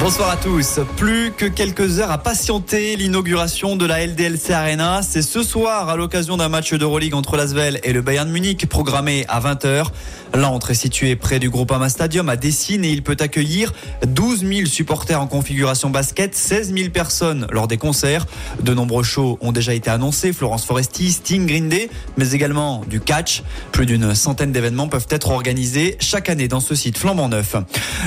Bonsoir à tous. Plus que quelques heures à patienter l'inauguration de la LDLC Arena. C'est ce soir à l'occasion d'un match d'Euroleague entre l'Asvel et le Bayern Munich programmé à 20h. L'entre est situé près du Groupama Stadium à Dessine et il peut accueillir 12 000 supporters en configuration basket, 16 000 personnes lors des concerts. De nombreux shows ont déjà été annoncés. Florence Foresti, Sting, Green Day, mais également du catch. Plus d'une centaine d'événements peuvent être organisés chaque année dans ce site flambant neuf.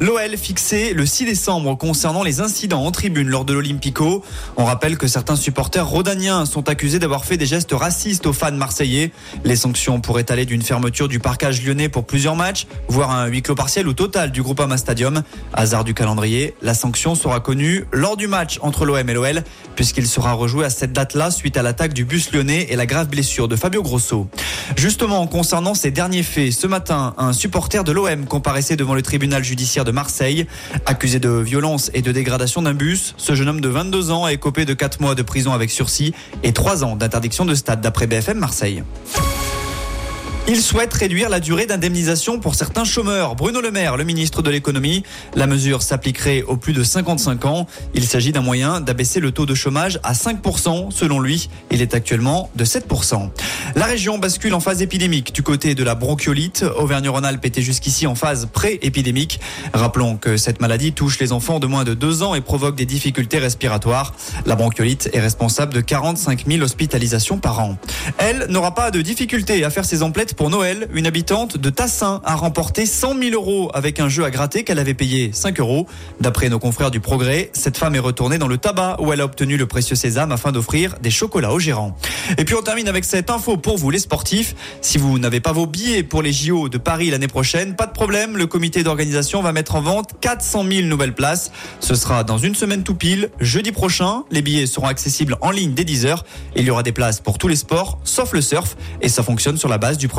L'OL fixé le 6 décembre concernant les incidents en tribune lors de l'Olympico. On rappelle que certains supporters rodaniens sont accusés d'avoir fait des gestes racistes aux fans marseillais. Les sanctions pourraient aller d'une fermeture du parcage lyonnais pour plusieurs matchs, voire un huis clos partiel ou total du Groupama Stadium. Hasard du calendrier, la sanction sera connue lors du match entre l'OM et l'OL, puisqu'il sera rejoué à cette date-là suite à l'attaque du bus lyonnais et la grave blessure de Fabio Grosso. Justement, concernant ces derniers faits, ce matin, un supporter de l'OM comparaissait devant le tribunal judiciaire de Marseille, accusé de violence et de dégradation d'un bus. Ce jeune homme de 22 ans est copé de 4 mois de prison avec sursis et 3 ans d'interdiction de stade d'après BFM Marseille. Il souhaite réduire la durée d'indemnisation pour certains chômeurs. Bruno Le Maire, le ministre de l'économie, la mesure s'appliquerait aux plus de 55 ans. Il s'agit d'un moyen d'abaisser le taux de chômage à 5%. Selon lui, il est actuellement de 7%. La région bascule en phase épidémique du côté de la bronchiolite. Auvergne-Rhône-Alpes était jusqu'ici en phase pré-épidémique. Rappelons que cette maladie touche les enfants de moins de 2 ans et provoque des difficultés respiratoires. La bronchiolite est responsable de 45 000 hospitalisations par an. Elle n'aura pas de difficulté à faire ses emplettes pour Noël, une habitante de Tassin a remporté 100 000 euros avec un jeu à gratter qu'elle avait payé 5 euros. D'après nos confrères du Progrès, cette femme est retournée dans le tabac où elle a obtenu le précieux sésame afin d'offrir des chocolats aux gérants. Et puis on termine avec cette info pour vous les sportifs. Si vous n'avez pas vos billets pour les JO de Paris l'année prochaine, pas de problème, le comité d'organisation va mettre en vente 400 000 nouvelles places. Ce sera dans une semaine tout pile, jeudi prochain. Les billets seront accessibles en ligne dès 10h. Il y aura des places pour tous les sports, sauf le surf, et ça fonctionne sur la base du